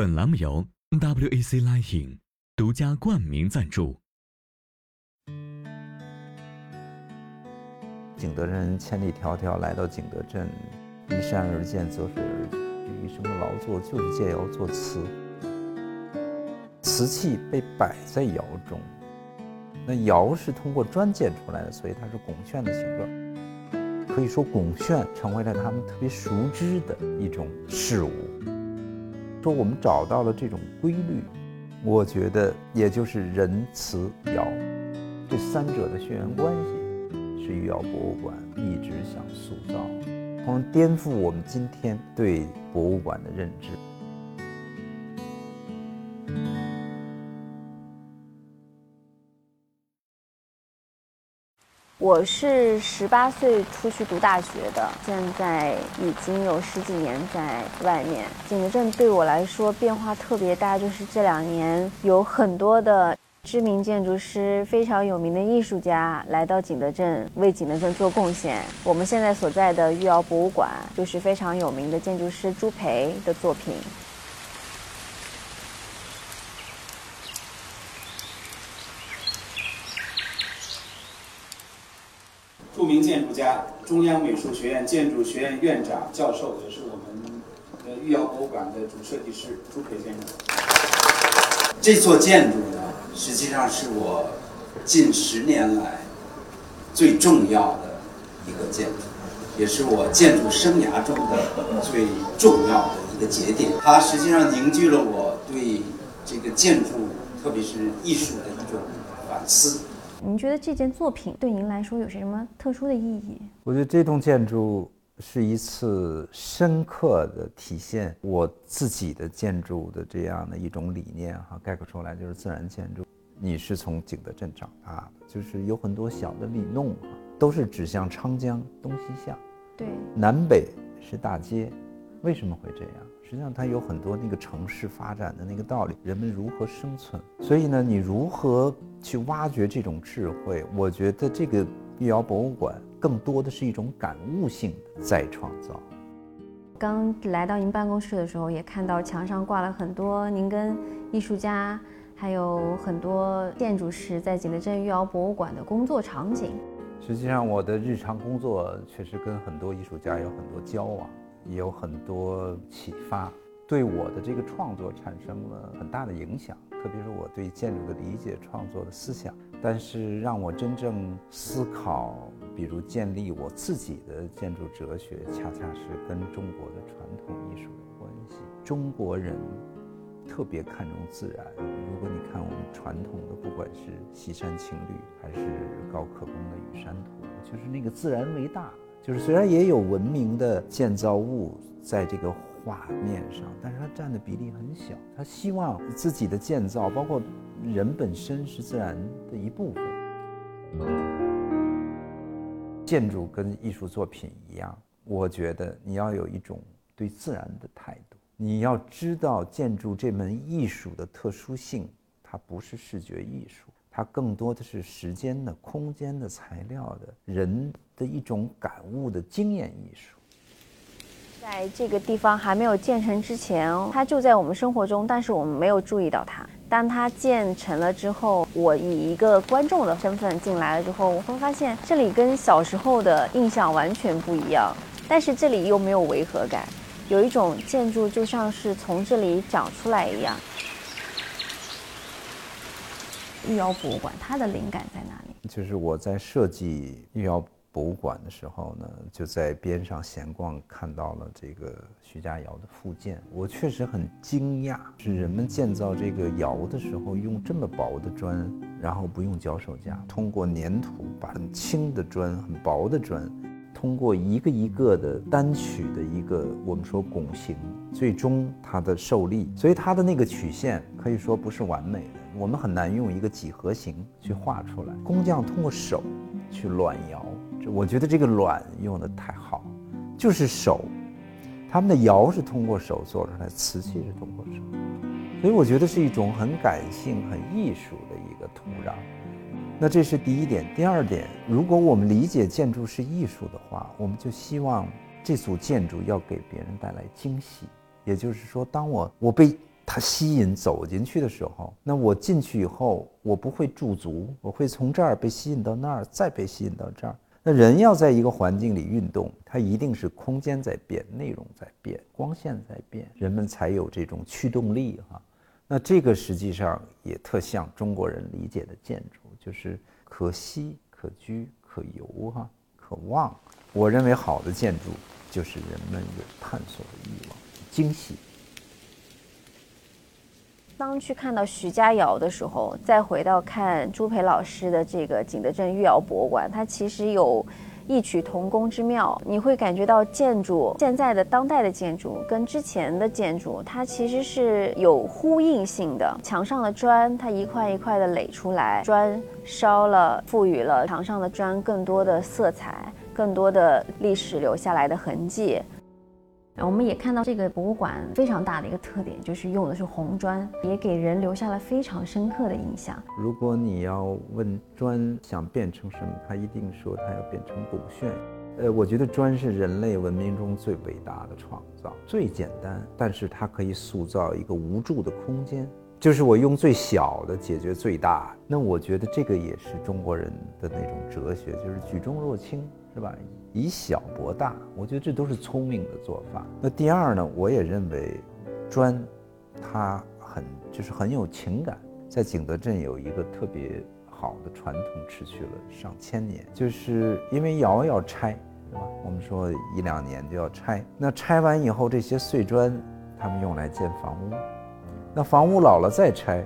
本栏目由 WAC Lighting 独家冠名赞助。景德镇千里迢迢来到景德镇，依山而建，择水而居，这一生的劳作就是借窑做瓷。瓷器被摆在窑中，那窑是通过砖建出来的，所以它是拱券的形状。可以说，拱券成为了他们特别熟知的一种事物。说我们找到了这种规律，我觉得也就是仁慈尧这三者的血缘关系，是玉窑博物馆一直想塑造，从而颠覆我们今天对博物馆的认知。我是十八岁出去读大学的，现在已经有十几年在外面。景德镇对我来说变化特别大，就是这两年有很多的知名建筑师、非常有名的艺术家来到景德镇，为景德镇做贡献。我们现在所在的御窑博物馆，就是非常有名的建筑师朱培的作品。著名建筑家、中央美术学院建筑学院院长、教授，也是我们呃御窑博物馆的主设计师朱培先生。这座建筑呢，实际上是我近十年来最重要的一个建筑，也是我建筑生涯中的最重要的一个节点。它实际上凝聚了我对这个建筑，特别是艺术的一种反思。您觉得这件作品对您来说有些什么特殊的意义？我觉得这栋建筑是一次深刻的体现我自己的建筑的这样的一种理念哈，概括出来就是自然建筑。你是从景德镇长大的，就是有很多小的里弄啊，都是指向昌江东西向，对，南北是大街，为什么会这样？实际上它有很多那个城市发展的那个道理，人们如何生存，所以呢，你如何去挖掘这种智慧？我觉得这个御窑博物馆更多的是一种感悟性的再创造。刚来到您办公室的时候，也看到墙上挂了很多您跟艺术家，还有很多建筑师在景德镇御窑博物馆的工作场景。实际上，我的日常工作确实跟很多艺术家有很多交往。也有很多启发，对我的这个创作产生了很大的影响，特别是我对建筑的理解、创作的思想。但是让我真正思考，比如建立我自己的建筑哲学，恰恰是跟中国的传统艺术有关系。中国人特别看重自然。如果你看我们传统的，不管是西山青绿，还是高可宫的《雨山图》，就是那个自然为大。就是虽然也有文明的建造物在这个画面上，但是它占的比例很小。他希望自己的建造，包括人本身是自然的一部分。建筑跟艺术作品一样，我觉得你要有一种对自然的态度。你要知道建筑这门艺术的特殊性，它不是视觉艺术。它更多的是时间的、空间的、材料的、人的一种感悟的经验艺术。在这个地方还没有建成之前，它就在我们生活中，但是我们没有注意到它。当它建成了之后，我以一个观众的身份进来了之后，我会发现这里跟小时候的印象完全不一样，但是这里又没有违和感，有一种建筑就像是从这里长出来一样。御窑博物馆，它的灵感在哪里？就是我在设计御窑博物馆的时候呢，就在边上闲逛，看到了这个徐家窑的复建。我确实很惊讶，是人们建造这个窑的时候用这么薄的砖，然后不用脚手架，通过粘土把很轻的砖、很薄的砖，通过一个一个的单曲的一个我们说拱形，最终它的受力，所以它的那个曲线可以说不是完美的。我们很难用一个几何形去画出来。工匠通过手去卵窑，这我觉得这个“卵”用的太好，就是手。他们的窑是通过手做出来，瓷器是通过手，所以我觉得是一种很感性、很艺术的一个土壤。那这是第一点。第二点，如果我们理解建筑是艺术的话，我们就希望这组建筑要给别人带来惊喜。也就是说，当我我被它吸引走进去的时候，那我进去以后，我不会驻足，我会从这儿被吸引到那儿，再被吸引到这儿。那人要在一个环境里运动，它一定是空间在变，内容在变，光线在变，人们才有这种驱动力哈。那这个实际上也特像中国人理解的建筑，就是可吸、可居、可游哈、可望。我认为好的建筑就是人们有探索的欲望，惊喜。当去看到徐家窑的时候，再回到看朱培老师的这个景德镇御窑博物馆，它其实有异曲同工之妙。你会感觉到建筑现在的当代的建筑跟之前的建筑，它其实是有呼应性的。墙上的砖，它一块一块的垒出来，砖烧了，赋予了墙上的砖更多的色彩，更多的历史留下来的痕迹。我们也看到这个博物馆非常大的一个特点，就是用的是红砖，也给人留下了非常深刻的印象。如果你要问砖想变成什么，他一定说它要变成古炫。呃，我觉得砖是人类文明中最伟大的创造，最简单，但是它可以塑造一个无助的空间，就是我用最小的解决最大。那我觉得这个也是中国人的那种哲学，就是举重若轻，是吧？以小博大，我觉得这都是聪明的做法。那第二呢，我也认为，砖，它很就是很有情感。在景德镇有一个特别好的传统，持续了上千年，就是因为窑要拆，是吧？我们说一两年就要拆。那拆完以后，这些碎砖，他们用来建房屋。那房屋老了再拆，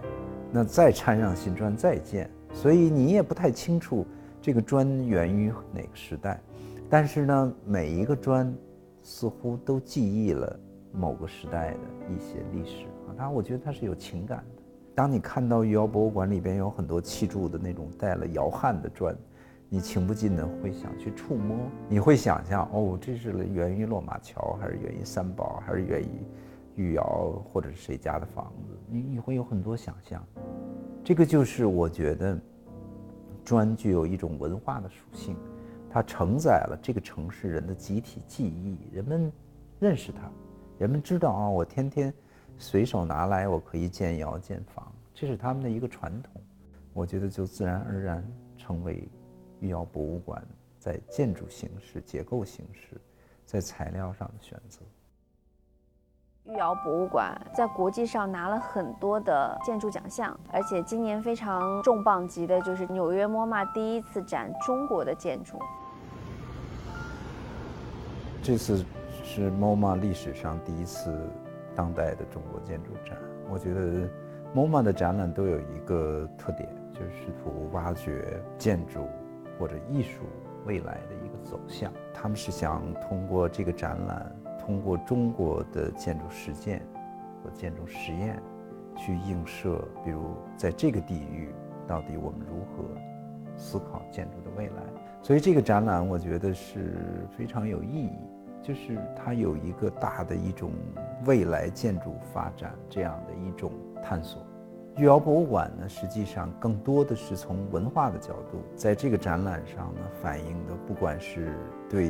那再掺上新砖再建。所以你也不太清楚这个砖源于哪个时代。但是呢，每一个砖似乎都记忆了某个时代的一些历史啊，它我觉得它是有情感的。当你看到余姚博物馆里边有很多砌筑的那种带了窑焊的砖，你情不禁的会想去触摸，你会想象哦，这是源于落马桥，还是源于三宝，还是源于御窑，或者是谁家的房子？你你会有很多想象。这个就是我觉得砖具有一种文化的属性。它承载了这个城市人的集体记忆，人们认识它，人们知道啊，我天天随手拿来，我可以建窑建房，这是他们的一个传统。我觉得就自然而然成为御窑博物馆在建筑形式、结构形式、在材料上的选择。御窑博物馆在国际上拿了很多的建筑奖项，而且今年非常重磅级的就是纽约 MoMA 第一次展中国的建筑。这次是 MoMA 历史上第一次当代的中国建筑展。我觉得 MoMA 的展览都有一个特点，就是试图挖掘建筑或者艺术未来的一个走向。他们是想通过这个展览，通过中国的建筑实践和建筑实验，去映射，比如在这个地域，到底我们如何思考建筑的未来。所以这个展览我觉得是非常有意义。就是它有一个大的一种未来建筑发展这样的一种探索。御窑博物馆呢，实际上更多的是从文化的角度，在这个展览上呢，反映的不管是对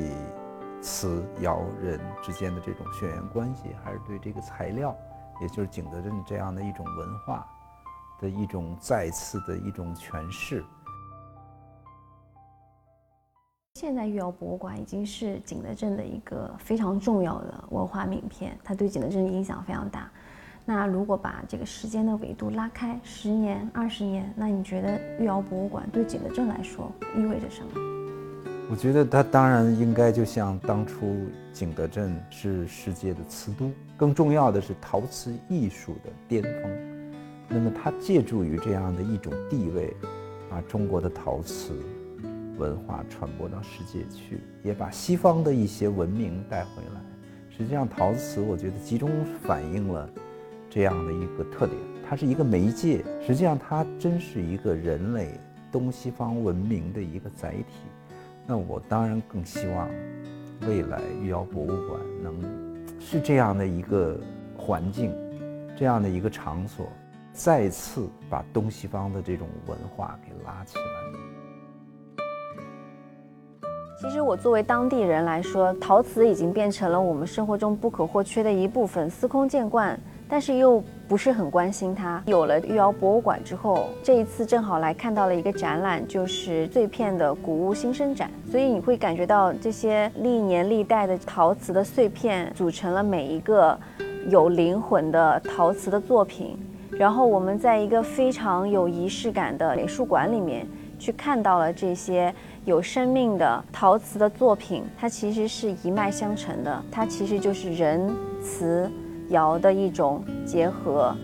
瓷窑人之间的这种血缘关系，还是对这个材料，也就是景德镇这样的一种文化的一种再次的一种诠释。现在御窑博物馆已经是景德镇的一个非常重要的文化名片，它对景德镇影响非常大。那如果把这个时间的维度拉开十年、二十年，那你觉得御窑博物馆对景德镇来说意味着什么？我觉得它当然应该就像当初景德镇是世界的瓷都，更重要的是陶瓷艺术的巅峰。那么它借助于这样的一种地位，把中国的陶瓷。文化传播到世界去，也把西方的一些文明带回来。实际上，陶瓷我觉得集中反映了这样的一个特点，它是一个媒介。实际上，它真是一个人类东西方文明的一个载体。那我当然更希望未来御窑博物馆能是这样的一个环境，这样的一个场所，再次把东西方的这种文化给拉起来。其实我作为当地人来说，陶瓷已经变成了我们生活中不可或缺的一部分，司空见惯。但是又不是很关心它。有了御窑博物馆之后，这一次正好来看到了一个展览，就是碎片的古物新生展，所以你会感觉到这些历年历代的陶瓷的碎片组成了每一个有灵魂的陶瓷的作品。然后我们在一个非常有仪式感的美术馆里面去看到了这些有生命的陶瓷的作品，它其实是一脉相承的，它其实就是人、瓷、窑的一种结合。